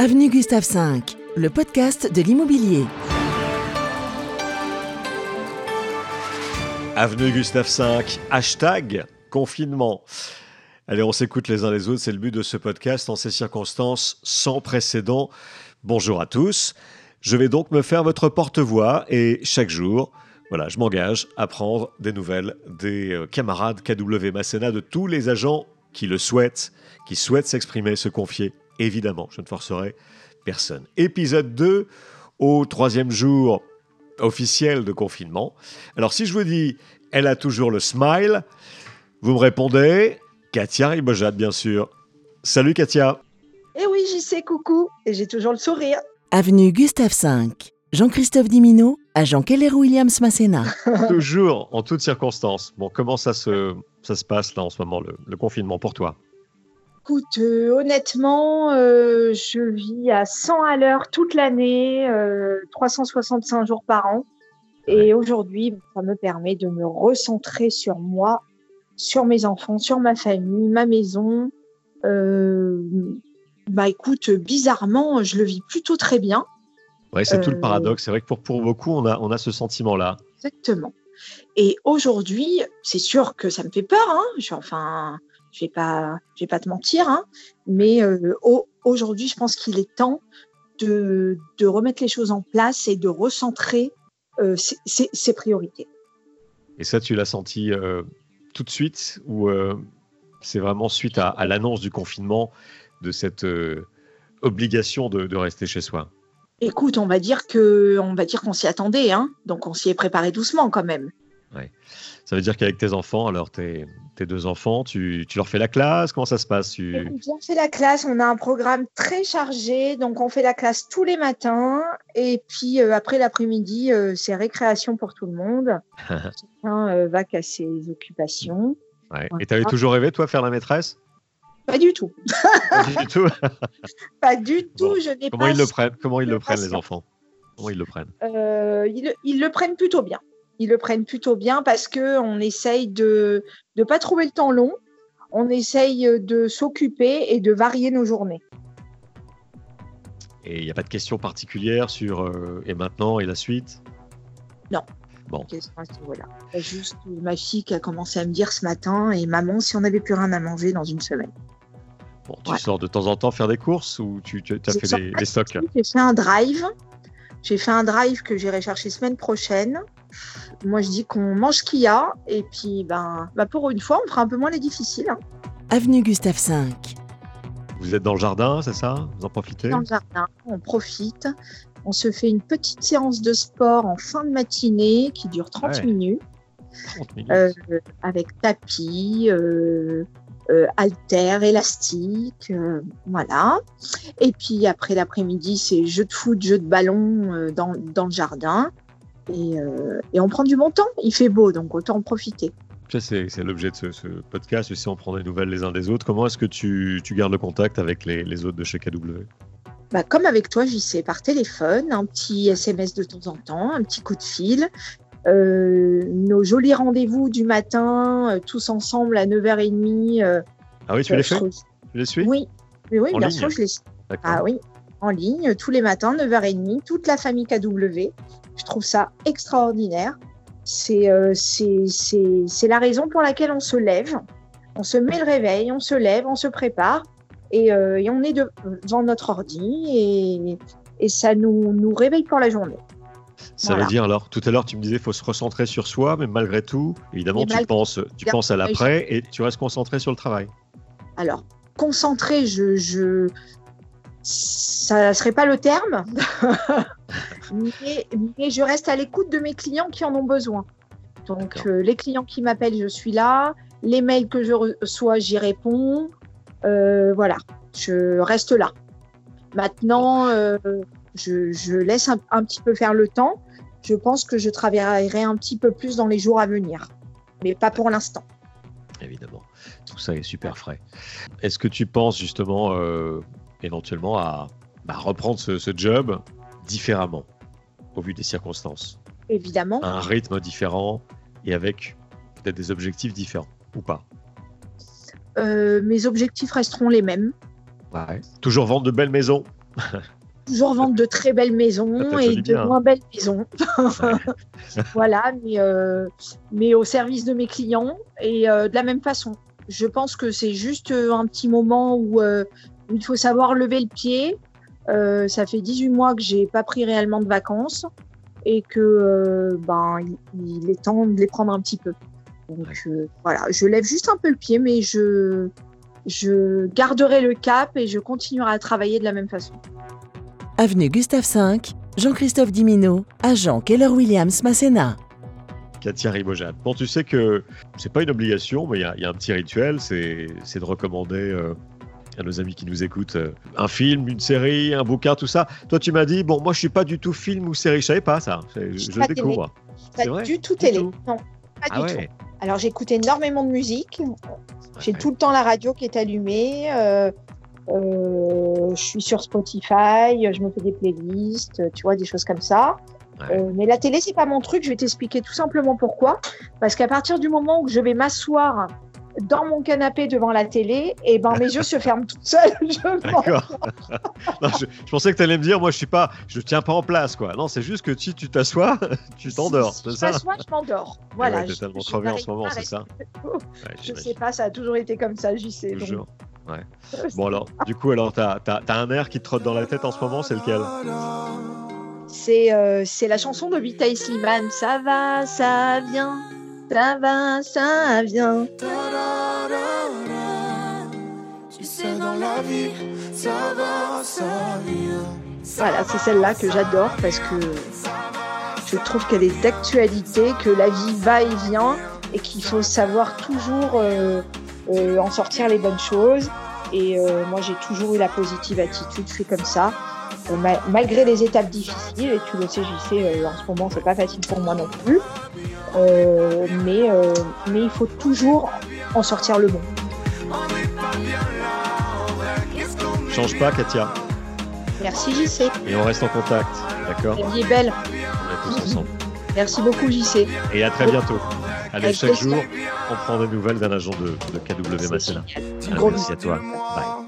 Avenue Gustave V, le podcast de l'immobilier. Avenue Gustave V, hashtag confinement. Allez, on s'écoute les uns les autres, c'est le but de ce podcast en ces circonstances sans précédent. Bonjour à tous. Je vais donc me faire votre porte-voix et chaque jour, voilà, je m'engage à prendre des nouvelles des euh, camarades KW Masséna, de tous les agents qui le souhaitent, qui souhaitent s'exprimer, se confier évidemment, je ne forcerai personne. Épisode 2, au troisième jour officiel de confinement. Alors si je vous dis, elle a toujours le smile, vous me répondez, Katia Ribojat, bien sûr. Salut Katia. Eh oui, j'y sais, coucou, et j'ai toujours le sourire. Avenue Gustave V, Jean-Christophe Dimino, agent Keller Williams Masséna. toujours, en toutes circonstances. Bon, comment ça se, ça se passe là en ce moment, le, le confinement pour toi? Écoute, euh, honnêtement, euh, je vis à 100 à l'heure toute l'année, euh, 365 jours par an. Et aujourd'hui, ça me permet de me recentrer sur moi, sur mes enfants, sur ma famille, ma maison. Euh, bah écoute, bizarrement, je le vis plutôt très bien. Ouais, c'est tout le Euh, paradoxe. C'est vrai que pour, pour beaucoup, on a, on a ce sentiment-là. Exactement. Et aujourd'hui, c'est sûr que ça me fait peur. Hein. Je, enfin, je vais pas, je vais pas te mentir. Hein. Mais euh, au- aujourd'hui, je pense qu'il est temps de, de remettre les choses en place et de recentrer euh, ses, ses- ses priorités. Et ça, tu l'as senti euh, tout de suite ou euh, c'est vraiment suite à, à l'annonce du confinement de cette euh, obligation de, de rester chez soi? Écoute, on va dire que, on va dire qu'on s'y attendait, hein. Donc on s'y est préparé doucement quand même. Ça veut dire qu'avec tes enfants, alors tes, tes deux enfants, tu, tu leur fais la classe? Comment ça se passe? Tu... On fait la classe, on a un programme très chargé, donc on fait la classe tous les matins, et puis euh, après l'après-midi, euh, c'est récréation pour tout le monde. Chacun euh, va qu'à ses occupations. Ouais. Et tu avais toujours rêvé, toi, faire la maîtresse? Pas du tout, Pas du tout. pas du tout. Bon, je n'ai Comment pas. ils le prennent? Comment ils le prennent, les enfants? Comment ils le prennent? Euh, ils le prennent plutôt bien. Ils le prennent plutôt bien parce que on essaye de ne pas trouver le temps long. On essaye de s'occuper et de varier nos journées. Et il n'y a pas de questions particulières sur euh, et maintenant et la suite? Non. Bon, Question à ce niveau-là. Il y a juste ma fille qui a commencé à me dire ce matin et maman, si on n'avait plus rien à manger dans une semaine. bon tu Ouais. sors de temps en temps faire des courses ou tu, tu as fait des, des stocks J'ai fait un drive. J'ai fait un drive que j'irai chercher semaine prochaine. Moi, je dis qu'on mange ce qu'il y a et puis ben, bah, pour une fois, on fera un peu moins les difficiles. hein. Avenue Gustave V, Vous êtes dans le jardin, c'est ça? Vous en profitez? Dans le jardin, on profite. On se fait une petite séance de sport en fin de matinée qui dure 30 Ouais. minutes. 30 minutes. euh, avec tapis, euh, euh, haltères, élastiques, euh, voilà. Et puis après l'après-midi, c'est jeu de foot, jeu de ballon euh, dans, dans le jardin. Et, euh, et on prend du bon temps. Il fait beau, donc autant en profiter. Ça, c'est c'est l'objet de ce, ce podcast, aussi on prend des nouvelles les uns des autres. Comment est-ce que tu, tu gardes le contact avec les, les autres de chez KW Bah, comme avec toi, j'y sais, par téléphone, un petit SMS de temps en temps, un petit coup de fil. Euh, nos jolis rendez-vous du matin, euh, tous ensemble à 9h30. euh, Ah oui, tu les je fais Tu les suis? Oui, oui, oui En bien ligne? sûr, je les D'accord. Ah oui, en ligne, tous les matins, 9h30, toute la famille KW. Je trouve ça extraordinaire. C'est euh, la raison pour laquelle on se lève. On se met le réveil, on se lève, on se prépare et, euh, et on est de- devant notre ordi et, et ça nous, nous réveille pour la journée. Ça Voilà. veut dire alors, tout à l'heure tu me disais il faut se recentrer sur soi, mais malgré tout, évidemment, tu penses, tu penses à l'après et tu restes concentré sur le travail. Alors, concentré, je, je... ça serait pas le terme, mais, mais je reste à l'écoute de mes clients qui en ont besoin. Donc, euh, les clients qui m'appellent, je suis là. Les mails que je reçois, j'y réponds. Euh, voilà, je reste là. Maintenant, euh, je, je laisse un, un petit peu faire le temps. Je pense que je travaillerai un petit peu plus dans les jours à venir, mais pas pour l'instant. Évidemment, tout ça est super frais. Est-ce que tu penses justement éventuellement à bah, reprendre ce, ce job différemment au vu des circonstances Évidemment. Un rythme différent et avec peut-être des objectifs différents ou pas Euh, mes objectifs resteront les mêmes. Ouais. Toujours vendre de belles maisons toujours vendre de très belles maisons et de bien. moins belles maisons. voilà, mais, euh, mais au service de mes clients et euh, de la même façon. Je pense que c'est juste un petit moment où il faut savoir lever le pied. Euh, ça fait 18 mois que j'ai pas pris réellement de vacances et que euh, ben il, il est temps de les prendre un petit peu. Donc euh, voilà, je lève juste un peu le pied, mais je je garderai le cap et je continuerai à travailler de la même façon. Avenue Gustave V, Jean-Christophe Dimino, agent Keller Williams Masséna. Katia Ribojade. Bon, tu sais que c'est pas une obligation, mais il y a- il y, a un petit rituel, c'est c'est de recommander euh, à nos amis qui nous écoutent euh, un film, une série, un bouquin, tout ça. Toi, tu m'as dit, bon, moi, je suis pas du tout film ou série, je savais pas ça. Je, découvre. Pas vrai du tout Du télé. tout Non, pas Ah du tout. ouais. Alors j'écoute énormément de musique. J'ai Ouais. tout le temps la radio qui est allumée. euh, euh, je suis sur Spotify, je me fais des playlists, tu vois, des choses comme ça. Ouais. Euh, mais la télé, c'est pas mon truc. Je vais t'expliquer tout simplement pourquoi. Parce qu'à partir du moment où je vais m'asseoir dans mon canapé devant la télé, et ben mes yeux se ferment tout seuls. Je. Non, je, je pensais que tu allais me dire, moi, je suis pas, je tiens pas en place, quoi. Non, c'est juste que si tu t'assois, tu t'endors, Si c'est je m'assois, je m'endors. Voilà. Ouais, tellement je en ce moment, c'est ça Ouais, Je sais pas, ça a toujours été comme ça, j'y sais. donc- Toujours. Ouais. Bon alors, du coup, alors t'as as, un air qui te trotte dans la tête en ce moment, c'est lequel? C'est euh, la chanson de Vita Slimane. Ça va, ça vient. Ça va, ça vient. Tu sais, dans la vie, ça va, ça vient. Voilà, c'est celle-là que j'adore parce que je trouve qu'elle est d'actualité, que la vie va et vient et qu'il faut savoir toujours euh, euh, en sortir les bonnes choses. Et euh, moi, j'ai toujours eu la positive attitude, je suis comme ça. Ma- malgré les étapes difficiles, et tu le sais, j'y sais, en ce moment, c'est pas facile pour moi non plus. Euh, mais, euh, mais il faut toujours en sortir le bon. Change pas, Katia. Merci JC. Et on reste en contact, d'accord La vie est belle. On est tous ensemble. Merci beaucoup JC. Et à très bientôt. Allez, Avec chaque jour, on prend des nouvelles d'un agent de, de KW Masséna. merci à toi. Bye.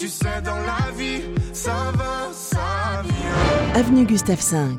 Tu sais, dans la vie, ça va, ça vient. Avenue Gustave V,